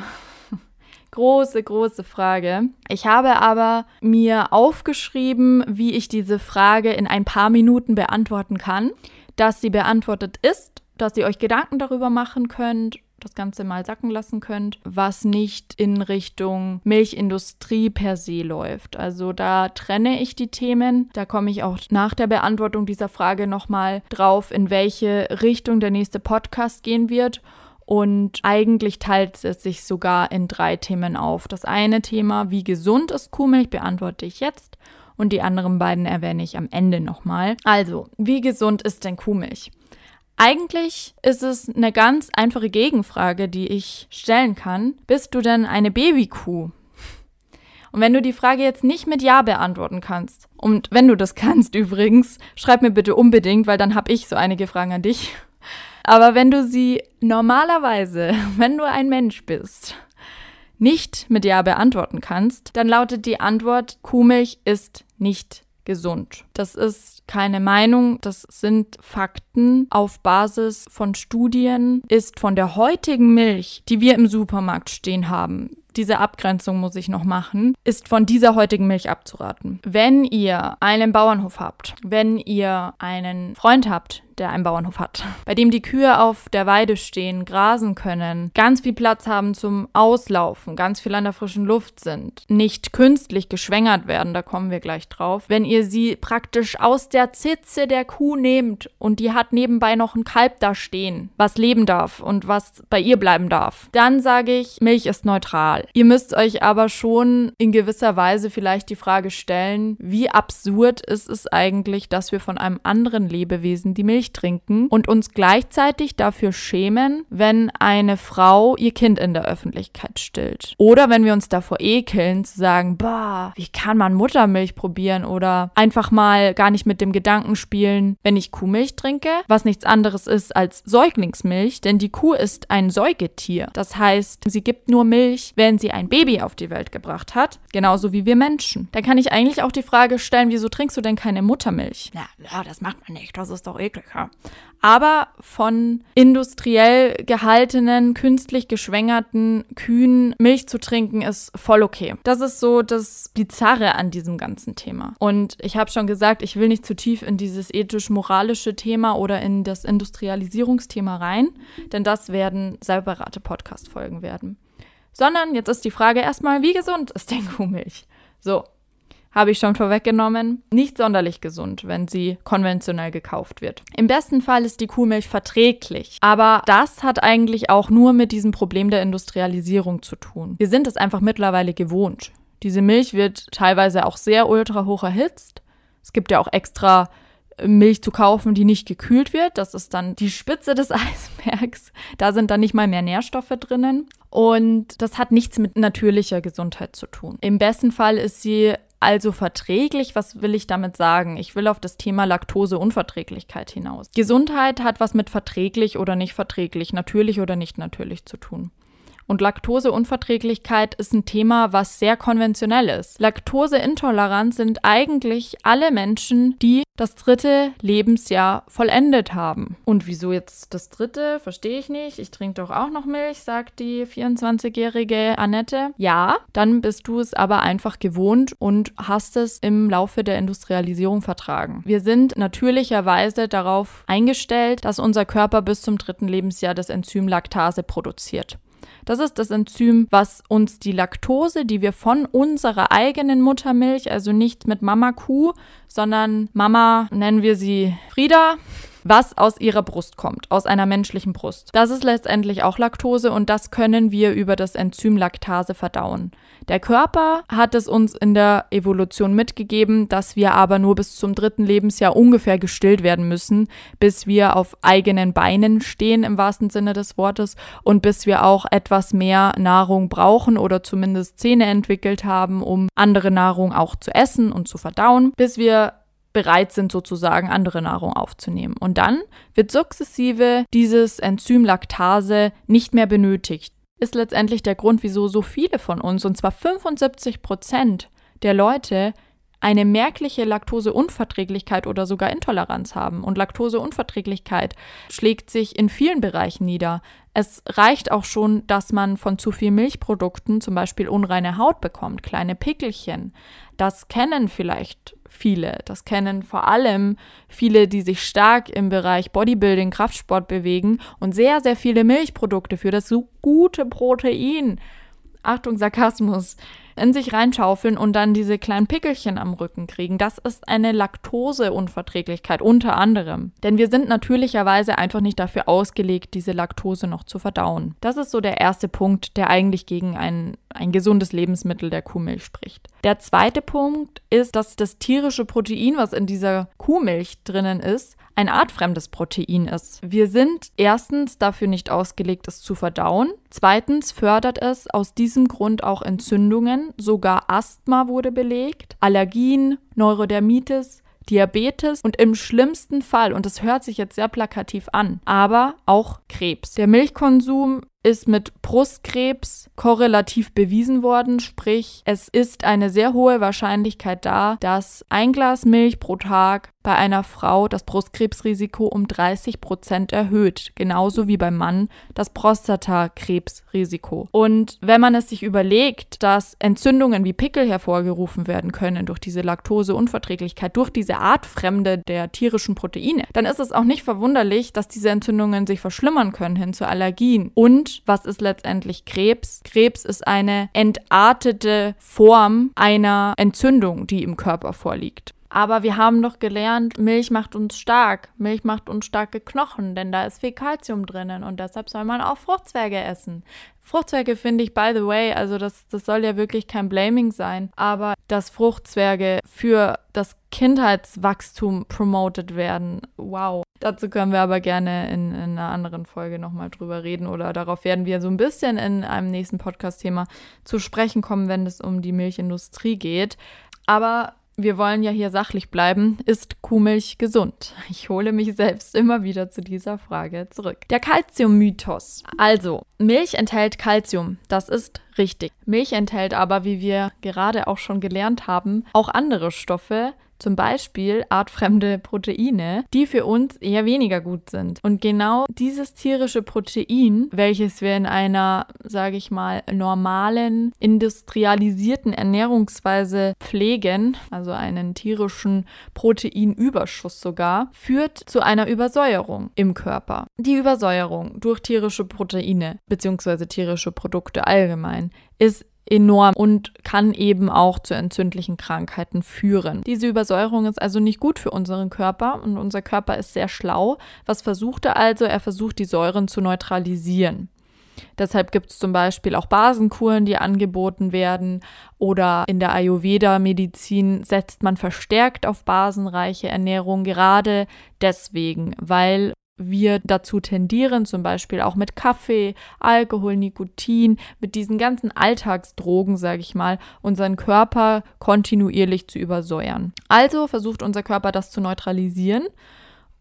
Speaker 1: <laughs> große, große Frage. Ich habe aber mir aufgeschrieben, wie ich diese Frage in ein paar Minuten beantworten kann, dass sie beantwortet ist, dass ihr euch Gedanken darüber machen könnt das Ganze mal sacken lassen könnt, was nicht in Richtung Milchindustrie per se läuft. Also da trenne ich die Themen. Da komme ich auch nach der Beantwortung dieser Frage nochmal drauf, in welche Richtung der nächste Podcast gehen wird. Und eigentlich teilt es sich sogar in drei Themen auf. Das eine Thema, wie gesund ist Kuhmilch, beantworte ich jetzt. Und die anderen beiden erwähne ich am Ende nochmal. Also, wie gesund ist denn Kuhmilch? Eigentlich ist es eine ganz einfache Gegenfrage, die ich stellen kann. Bist du denn eine Babykuh? Und wenn du die Frage jetzt nicht mit Ja beantworten kannst, und wenn du das kannst <laughs> übrigens, schreib mir bitte unbedingt, weil dann habe ich so einige Fragen an dich. Aber wenn du sie normalerweise, <laughs> wenn du ein Mensch bist, nicht mit Ja beantworten kannst, dann lautet die Antwort, Kuhmilch ist nicht gesund. Das ist keine Meinung, das sind Fakten auf Basis von Studien, ist von der heutigen Milch, die wir im Supermarkt stehen haben, diese Abgrenzung muss ich noch machen, ist von dieser heutigen Milch abzuraten. Wenn ihr einen Bauernhof habt, wenn ihr einen Freund habt, der einen Bauernhof hat, bei dem die Kühe auf der Weide stehen, grasen können, ganz viel Platz haben zum Auslaufen, ganz viel an der frischen Luft sind, nicht künstlich geschwängert werden, da kommen wir gleich drauf. Wenn ihr sie praktisch aus der Zitze der Kuh nehmt und die hat nebenbei noch ein Kalb da stehen, was leben darf und was bei ihr bleiben darf, dann sage ich, Milch ist neutral. Ihr müsst euch aber schon in gewisser Weise vielleicht die Frage stellen, wie absurd ist es eigentlich, dass wir von einem anderen Lebewesen die Milch trinken und uns gleichzeitig dafür schämen, wenn eine Frau ihr Kind in der Öffentlichkeit stillt. Oder wenn wir uns davor ekeln, zu sagen, bah, wie kann man Muttermilch probieren oder einfach mal gar nicht mit dem Gedanken spielen, wenn ich Kuhmilch trinke, was nichts anderes ist als Säuglingsmilch, denn die Kuh ist ein Säugetier. Das heißt, sie gibt nur Milch, wenn sie ein Baby auf die Welt gebracht hat, genauso wie wir Menschen. Dann kann ich eigentlich auch die Frage stellen, wieso trinkst du denn keine Muttermilch? Na, ja, das macht man nicht, das ist doch eklig. Lecker. Aber von industriell gehaltenen, künstlich geschwängerten Kühen Milch zu trinken, ist voll okay. Das ist so das Bizarre an diesem ganzen Thema. Und ich habe schon gesagt, ich will nicht zu tief in dieses ethisch-moralische Thema oder in das Industrialisierungsthema rein, denn das werden separate Podcast-Folgen werden. Sondern jetzt ist die Frage erstmal, wie gesund ist denn Kuhmilch? So, habe ich schon vorweggenommen, nicht sonderlich gesund, wenn sie konventionell gekauft wird. Im besten Fall ist die Kuhmilch verträglich, aber das hat eigentlich auch nur mit diesem Problem der Industrialisierung zu tun. Wir sind es einfach mittlerweile gewohnt. Diese Milch wird teilweise auch sehr ultra hoch erhitzt. Es gibt ja auch extra Milch zu kaufen, die nicht gekühlt wird. Das ist dann die Spitze des <laughs> Eisbergs. Da sind dann nicht mal mehr Nährstoffe drinnen. Und das hat nichts mit natürlicher Gesundheit zu tun. Im besten Fall ist sie also verträglich, was will ich damit sagen? Ich will auf das Thema Laktoseunverträglichkeit hinaus. Gesundheit hat was mit verträglich oder nicht verträglich, natürlich oder nicht natürlich zu tun. Und Laktoseunverträglichkeit ist ein Thema, was sehr konventionell ist. Laktoseintolerant sind eigentlich alle Menschen, die das dritte Lebensjahr vollendet haben. Und wieso jetzt das dritte? Verstehe ich nicht. Ich trinke doch auch noch Milch, sagt die 24-jährige Annette. Ja, dann bist du es aber einfach gewohnt und hast es im Laufe der Industrialisierung vertragen. Wir sind natürlicherweise darauf eingestellt, dass unser Körper bis zum dritten Lebensjahr das Enzym Laktase produziert. Das ist das Enzym, was uns die Laktose, die wir von unserer eigenen Muttermilch, also nicht mit Mama Kuh, sondern Mama, nennen wir sie Frieda, was aus ihrer Brust kommt, aus einer menschlichen Brust. Das ist letztendlich auch Laktose und das können wir über das Enzym Laktase verdauen. Der Körper hat es uns in der Evolution mitgegeben, dass wir aber nur bis zum dritten Lebensjahr ungefähr gestillt werden müssen, bis wir auf eigenen Beinen stehen im wahrsten Sinne des Wortes und bis wir auch etwas mehr Nahrung brauchen oder zumindest Zähne entwickelt haben, um andere Nahrung auch zu essen und zu verdauen, bis wir bereit sind, sozusagen andere Nahrung aufzunehmen. Und dann wird sukzessive dieses Enzym Laktase nicht mehr benötigt. Ist letztendlich der Grund, wieso so viele von uns, und zwar 75 Prozent der Leute, eine merkliche Laktoseunverträglichkeit oder sogar Intoleranz haben. Und Laktoseunverträglichkeit schlägt sich in vielen Bereichen nieder. Es reicht auch schon, dass man von zu viel Milchprodukten zum Beispiel unreine Haut bekommt, kleine Pickelchen. Das kennen vielleicht viele. Das kennen vor allem viele, die sich stark im Bereich Bodybuilding, Kraftsport bewegen und sehr, sehr viele Milchprodukte für das so gute Protein. Achtung, Sarkasmus in sich reinschaufeln und dann diese kleinen Pickelchen am Rücken kriegen. Das ist eine Laktoseunverträglichkeit unter anderem. Denn wir sind natürlicherweise einfach nicht dafür ausgelegt, diese Laktose noch zu verdauen. Das ist so der erste Punkt, der eigentlich gegen ein, ein gesundes Lebensmittel der Kuhmilch spricht. Der zweite Punkt ist, dass das tierische Protein, was in dieser Kuhmilch drinnen ist, ein artfremdes Protein ist. Wir sind erstens dafür nicht ausgelegt, es zu verdauen. Zweitens fördert es aus diesem Grund auch Entzündungen, sogar Asthma wurde belegt, Allergien, Neurodermitis, Diabetes und im schlimmsten Fall, und das hört sich jetzt sehr plakativ an, aber auch Krebs. Der Milchkonsum ist mit Brustkrebs korrelativ bewiesen worden, sprich es ist eine sehr hohe Wahrscheinlichkeit da, dass ein Glas Milch pro Tag bei einer Frau das Brustkrebsrisiko um 30 Prozent erhöht, genauso wie beim Mann das Prostatakrebsrisiko. Und wenn man es sich überlegt, dass Entzündungen wie Pickel hervorgerufen werden können durch diese Laktoseunverträglichkeit, durch diese Artfremde der tierischen Proteine, dann ist es auch nicht verwunderlich, dass diese Entzündungen sich verschlimmern können hin zu Allergien. Und was ist letztendlich Krebs? Krebs ist eine entartete Form einer Entzündung, die im Körper vorliegt. Aber wir haben doch gelernt, Milch macht uns stark. Milch macht uns starke Knochen, denn da ist viel Kalzium drinnen und deshalb soll man auch Fruchtzwerge essen. Fruchtzwerge finde ich, by the way, also das, das soll ja wirklich kein Blaming sein, aber dass Fruchtzwerge für das Kindheitswachstum promoted werden, wow. Dazu können wir aber gerne in, in einer anderen Folge nochmal drüber reden oder darauf werden wir so ein bisschen in einem nächsten Podcast-Thema zu sprechen kommen, wenn es um die Milchindustrie geht. Aber wir wollen ja hier sachlich bleiben. Ist Kuhmilch gesund? Ich hole mich selbst immer wieder zu dieser Frage zurück. Der Calcium-Mythos. Also, Milch enthält Calcium. Das ist richtig. Milch enthält aber, wie wir gerade auch schon gelernt haben, auch andere Stoffe, zum Beispiel artfremde Proteine, die für uns eher weniger gut sind. Und genau dieses tierische Protein, welches wir in einer, sage ich mal, normalen, industrialisierten Ernährungsweise pflegen, also einen tierischen Proteinüberschuss sogar, führt zu einer Übersäuerung im Körper. Die Übersäuerung durch tierische Proteine bzw. tierische Produkte allgemein ist enorm und kann eben auch zu entzündlichen Krankheiten führen. Diese Übersäuerung ist also nicht gut für unseren Körper und unser Körper ist sehr schlau. Was versucht er also? Er versucht die Säuren zu neutralisieren. Deshalb gibt es zum Beispiel auch Basenkuren, die angeboten werden. Oder in der Ayurveda-Medizin setzt man verstärkt auf basenreiche Ernährung, gerade deswegen, weil wir dazu tendieren, zum Beispiel auch mit Kaffee, Alkohol, Nikotin, mit diesen ganzen Alltagsdrogen, sage ich mal, unseren Körper kontinuierlich zu übersäuern. Also versucht unser Körper das zu neutralisieren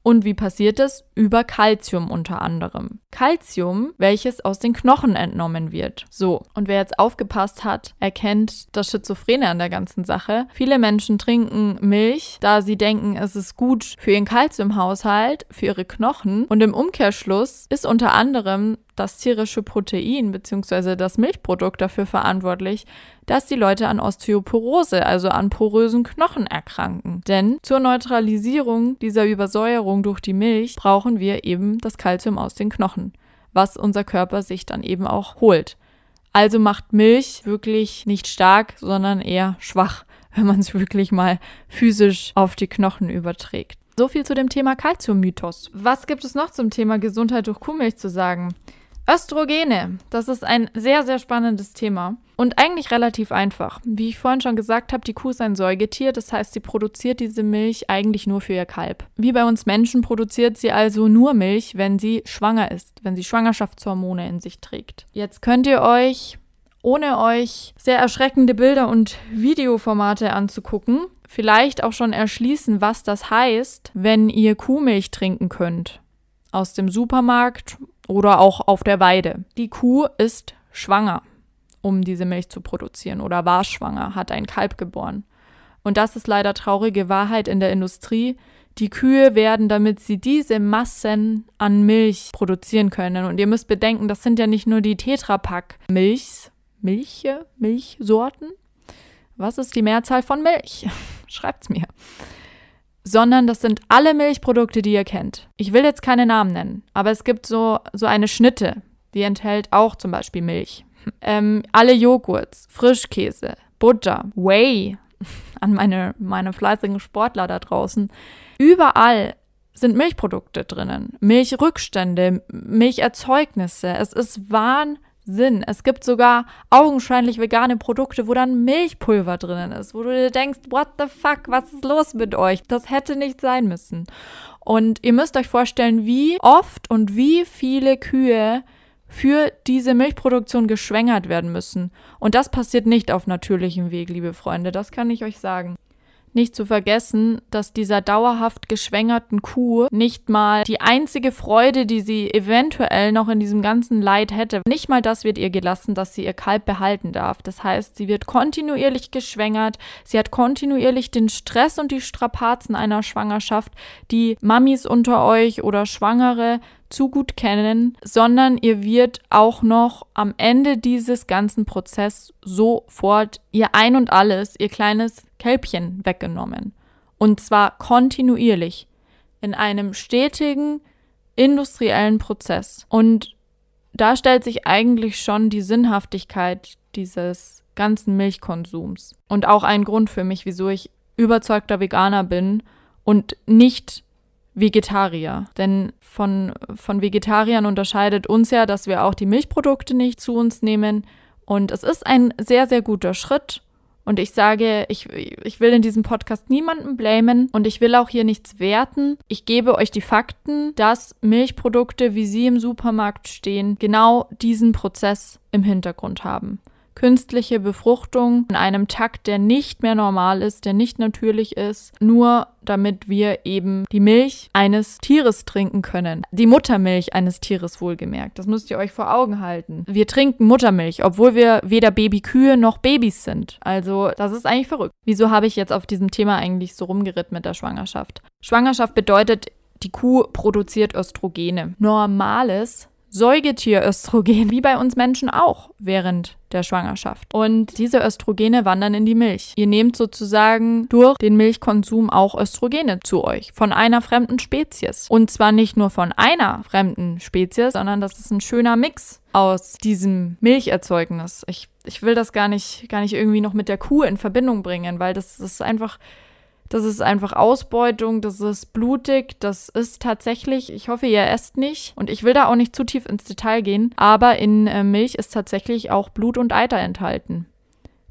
Speaker 1: und wie passiert es? Über Kalzium unter anderem. Kalzium, welches aus den Knochen entnommen wird. So, und wer jetzt aufgepasst hat, erkennt das Schizophrene an der ganzen Sache. Viele Menschen trinken Milch, da sie denken, es ist gut für ihren Kalziumhaushalt, für ihre Knochen. Und im Umkehrschluss ist unter anderem das tierische Protein bzw. das Milchprodukt dafür verantwortlich, dass die Leute an Osteoporose, also an porösen Knochen erkranken. Denn zur Neutralisierung dieser Übersäuerung durch die Milch brauchen wir eben das Kalzium aus den Knochen, was unser Körper sich dann eben auch holt. Also macht Milch wirklich nicht stark, sondern eher schwach, <laughs> wenn man es wirklich mal physisch auf die Knochen überträgt. So viel zu dem Thema Kalziummythos. Was gibt es noch zum Thema Gesundheit durch Kuhmilch zu sagen? Östrogene, das ist ein sehr, sehr spannendes Thema und eigentlich relativ einfach. Wie ich vorhin schon gesagt habe, die Kuh ist ein Säugetier, das heißt, sie produziert diese Milch eigentlich nur für ihr Kalb. Wie bei uns Menschen produziert sie also nur Milch, wenn sie schwanger ist, wenn sie Schwangerschaftshormone in sich trägt. Jetzt könnt ihr euch, ohne euch sehr erschreckende Bilder und Videoformate anzugucken, vielleicht auch schon erschließen, was das heißt, wenn ihr Kuhmilch trinken könnt. Aus dem Supermarkt oder auch auf der Weide. Die Kuh ist schwanger, um diese Milch zu produzieren oder war schwanger, hat ein Kalb geboren. Und das ist leider traurige Wahrheit in der Industrie. Die Kühe werden, damit sie diese Massen an Milch produzieren können. Und ihr müsst bedenken, das sind ja nicht nur die Tetrapack Milchs, Milche, Milchsorten. Was ist die Mehrzahl von Milch? <laughs> Schreibt's mir sondern das sind alle Milchprodukte, die ihr kennt. Ich will jetzt keine Namen nennen, aber es gibt so, so eine Schnitte, die enthält auch zum Beispiel Milch. Ähm, alle Joghurts, Frischkäse, Butter, Whey, <laughs> an meine, meine fleißigen Sportler da draußen. Überall sind Milchprodukte drinnen. Milchrückstände, Milcherzeugnisse. Es ist Wahnsinn. Sinn. Es gibt sogar augenscheinlich vegane Produkte, wo dann Milchpulver drinnen ist, wo du dir denkst, what the fuck, was ist los mit euch? Das hätte nicht sein müssen. Und ihr müsst euch vorstellen, wie oft und wie viele Kühe für diese Milchproduktion geschwängert werden müssen. Und das passiert nicht auf natürlichem Weg, liebe Freunde, das kann ich euch sagen. Nicht zu vergessen, dass dieser dauerhaft geschwängerten Kuh nicht mal die einzige Freude, die sie eventuell noch in diesem ganzen Leid hätte, nicht mal das wird ihr gelassen, dass sie ihr Kalb behalten darf. Das heißt, sie wird kontinuierlich geschwängert, sie hat kontinuierlich den Stress und die Strapazen einer Schwangerschaft, die Mamis unter euch oder Schwangere zu gut kennen, sondern ihr wird auch noch am Ende dieses ganzen Prozesses sofort ihr Ein und alles, ihr kleines Kälbchen weggenommen. Und zwar kontinuierlich in einem stetigen industriellen Prozess. Und da stellt sich eigentlich schon die Sinnhaftigkeit dieses ganzen Milchkonsums. Und auch ein Grund für mich, wieso ich überzeugter Veganer bin und nicht Vegetarier. Denn von, von Vegetariern unterscheidet uns ja, dass wir auch die Milchprodukte nicht zu uns nehmen. Und es ist ein sehr, sehr guter Schritt. Und ich sage, ich, ich will in diesem Podcast niemanden blamen und ich will auch hier nichts werten. Ich gebe euch die Fakten, dass Milchprodukte, wie sie im Supermarkt stehen, genau diesen Prozess im Hintergrund haben künstliche Befruchtung in einem Takt, der nicht mehr normal ist, der nicht natürlich ist, nur damit wir eben die Milch eines Tieres trinken können. Die Muttermilch eines Tieres wohlgemerkt. Das müsst ihr euch vor Augen halten. Wir trinken Muttermilch, obwohl wir weder Babykühe noch Babys sind. Also das ist eigentlich verrückt. Wieso habe ich jetzt auf diesem Thema eigentlich so rumgeritten mit der Schwangerschaft? Schwangerschaft bedeutet, die Kuh produziert Östrogene. Normales Säugetieröstrogen, wie bei uns Menschen auch während der Schwangerschaft. Und diese Östrogene wandern in die Milch. Ihr nehmt sozusagen durch den Milchkonsum auch Östrogene zu euch von einer fremden Spezies. Und zwar nicht nur von einer fremden Spezies, sondern das ist ein schöner Mix aus diesem Milcherzeugnis. Ich, ich will das gar nicht, gar nicht irgendwie noch mit der Kuh in Verbindung bringen, weil das, das ist einfach das ist einfach Ausbeutung, das ist blutig, das ist tatsächlich, ich hoffe, ihr esst nicht und ich will da auch nicht zu tief ins Detail gehen, aber in äh, Milch ist tatsächlich auch Blut und Eiter enthalten.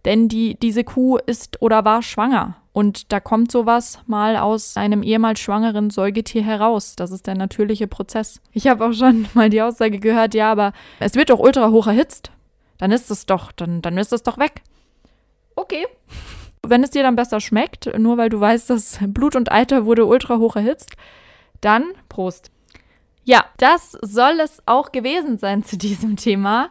Speaker 1: Denn die, diese Kuh ist oder war schwanger. Und da kommt sowas mal aus einem ehemals schwangeren Säugetier heraus. Das ist der natürliche Prozess. Ich habe auch schon mal die Aussage gehört, ja, aber es wird doch ultra hoch erhitzt. Dann ist es doch, dann, dann ist es doch weg. Okay. Wenn es dir dann besser schmeckt, nur weil du weißt, dass <laughs> Blut und Eiter wurde ultra hoch erhitzt, dann Prost. Ja, das soll es auch gewesen sein zu diesem Thema.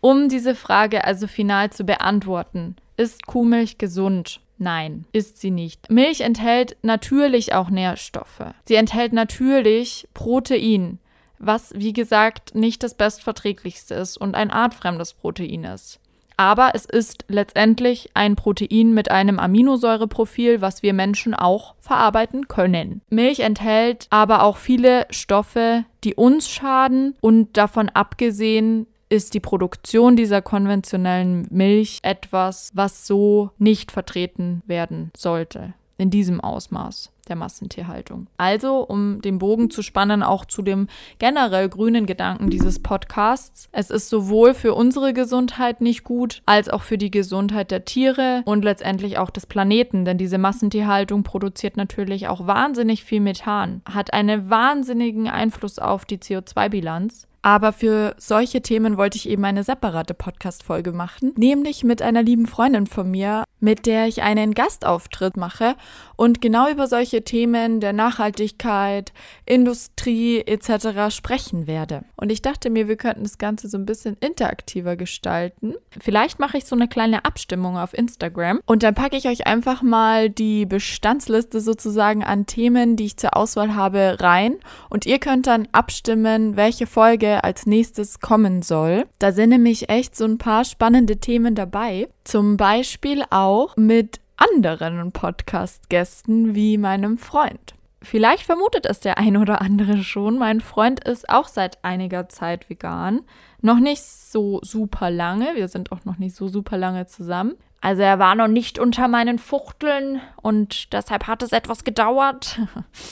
Speaker 1: Um diese Frage also final zu beantworten, ist Kuhmilch gesund? Nein, ist sie nicht. Milch enthält natürlich auch Nährstoffe. Sie enthält natürlich Protein, was wie gesagt nicht das bestverträglichste ist und ein artfremdes Protein ist. Aber es ist letztendlich ein Protein mit einem Aminosäureprofil, was wir Menschen auch verarbeiten können. Milch enthält aber auch viele Stoffe, die uns schaden und davon abgesehen ist die Produktion dieser konventionellen Milch etwas, was so nicht vertreten werden sollte in diesem Ausmaß. Der Massentierhaltung. Also, um den Bogen zu spannen, auch zu dem generell grünen Gedanken dieses Podcasts. Es ist sowohl für unsere Gesundheit nicht gut, als auch für die Gesundheit der Tiere und letztendlich auch des Planeten, denn diese Massentierhaltung produziert natürlich auch wahnsinnig viel Methan, hat einen wahnsinnigen Einfluss auf die CO2-Bilanz aber für solche Themen wollte ich eben eine separate Podcast-Folge machen, nämlich mit einer lieben Freundin von mir, mit der ich einen Gastauftritt mache und genau über solche Themen der Nachhaltigkeit, Industrie etc. sprechen werde. Und ich dachte mir, wir könnten das Ganze so ein bisschen interaktiver gestalten. Vielleicht mache ich so eine kleine Abstimmung auf Instagram und dann packe ich euch einfach mal die Bestandsliste sozusagen an Themen, die ich zur Auswahl habe, rein und ihr könnt dann abstimmen, welche Folge als nächstes kommen soll. Da sind nämlich echt so ein paar spannende Themen dabei. Zum Beispiel auch mit anderen Podcast-Gästen wie meinem Freund. Vielleicht vermutet es der ein oder andere schon. Mein Freund ist auch seit einiger Zeit vegan. Noch nicht so super lange. Wir sind auch noch nicht so super lange zusammen. Also er war noch nicht unter meinen Fuchteln und deshalb hat es etwas gedauert.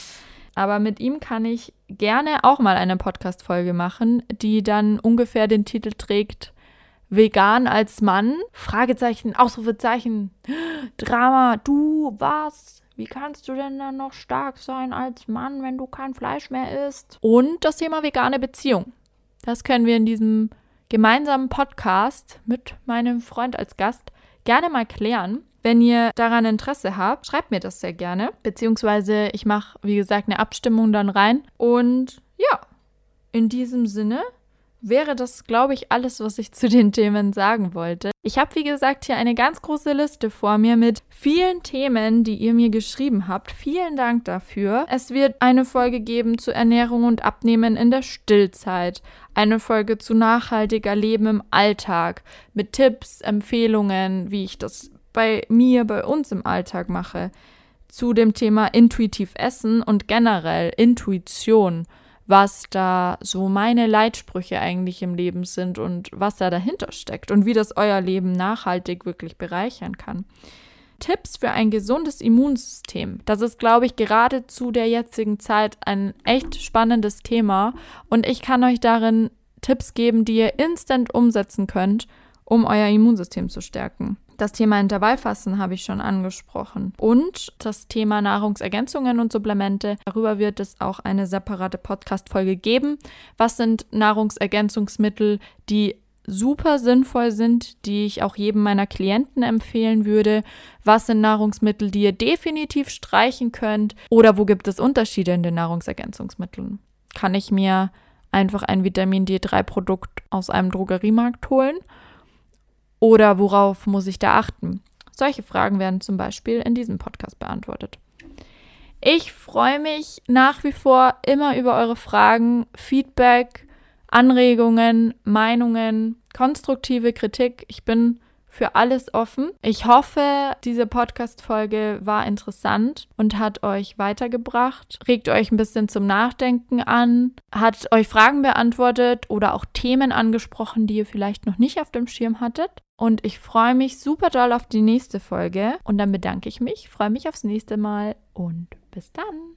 Speaker 1: <laughs> Aber mit ihm kann ich gerne auch mal eine Podcast-Folge machen, die dann ungefähr den Titel trägt Vegan als Mann? Fragezeichen, Ausrufezeichen, Drama, du was? Wie kannst du denn dann noch stark sein als Mann, wenn du kein Fleisch mehr isst? Und das Thema vegane Beziehung. Das können wir in diesem gemeinsamen Podcast mit meinem Freund als Gast gerne mal klären. Wenn ihr daran Interesse habt, schreibt mir das sehr gerne. Beziehungsweise ich mache, wie gesagt, eine Abstimmung dann rein. Und ja, in diesem Sinne wäre das, glaube ich, alles, was ich zu den Themen sagen wollte. Ich habe, wie gesagt, hier eine ganz große Liste vor mir mit vielen Themen, die ihr mir geschrieben habt. Vielen Dank dafür. Es wird eine Folge geben zu Ernährung und Abnehmen in der Stillzeit, eine Folge zu nachhaltiger Leben im Alltag mit Tipps, Empfehlungen, wie ich das bei mir, bei uns im Alltag mache, zu dem Thema intuitiv Essen und generell Intuition, was da so meine Leitsprüche eigentlich im Leben sind und was da dahinter steckt und wie das euer Leben nachhaltig wirklich bereichern kann. Tipps für ein gesundes Immunsystem. Das ist, glaube ich, gerade zu der jetzigen Zeit ein echt spannendes Thema und ich kann euch darin Tipps geben, die ihr instant umsetzen könnt, um euer Immunsystem zu stärken. Das Thema Intervallfasten habe ich schon angesprochen. Und das Thema Nahrungsergänzungen und Supplemente. Darüber wird es auch eine separate Podcast-Folge geben. Was sind Nahrungsergänzungsmittel, die super sinnvoll sind, die ich auch jedem meiner Klienten empfehlen würde? Was sind Nahrungsmittel, die ihr definitiv streichen könnt? Oder wo gibt es Unterschiede in den Nahrungsergänzungsmitteln? Kann ich mir einfach ein Vitamin D3-Produkt aus einem Drogeriemarkt holen? Oder worauf muss ich da achten? Solche Fragen werden zum Beispiel in diesem Podcast beantwortet. Ich freue mich nach wie vor immer über eure Fragen, Feedback, Anregungen, Meinungen, konstruktive Kritik. Ich bin für alles offen. Ich hoffe, diese Podcast-Folge war interessant und hat euch weitergebracht, regt euch ein bisschen zum Nachdenken an, hat euch Fragen beantwortet oder auch Themen angesprochen, die ihr vielleicht noch nicht auf dem Schirm hattet. Und ich freue mich super doll auf die nächste Folge. Und dann bedanke ich mich, freue mich aufs nächste Mal und bis dann.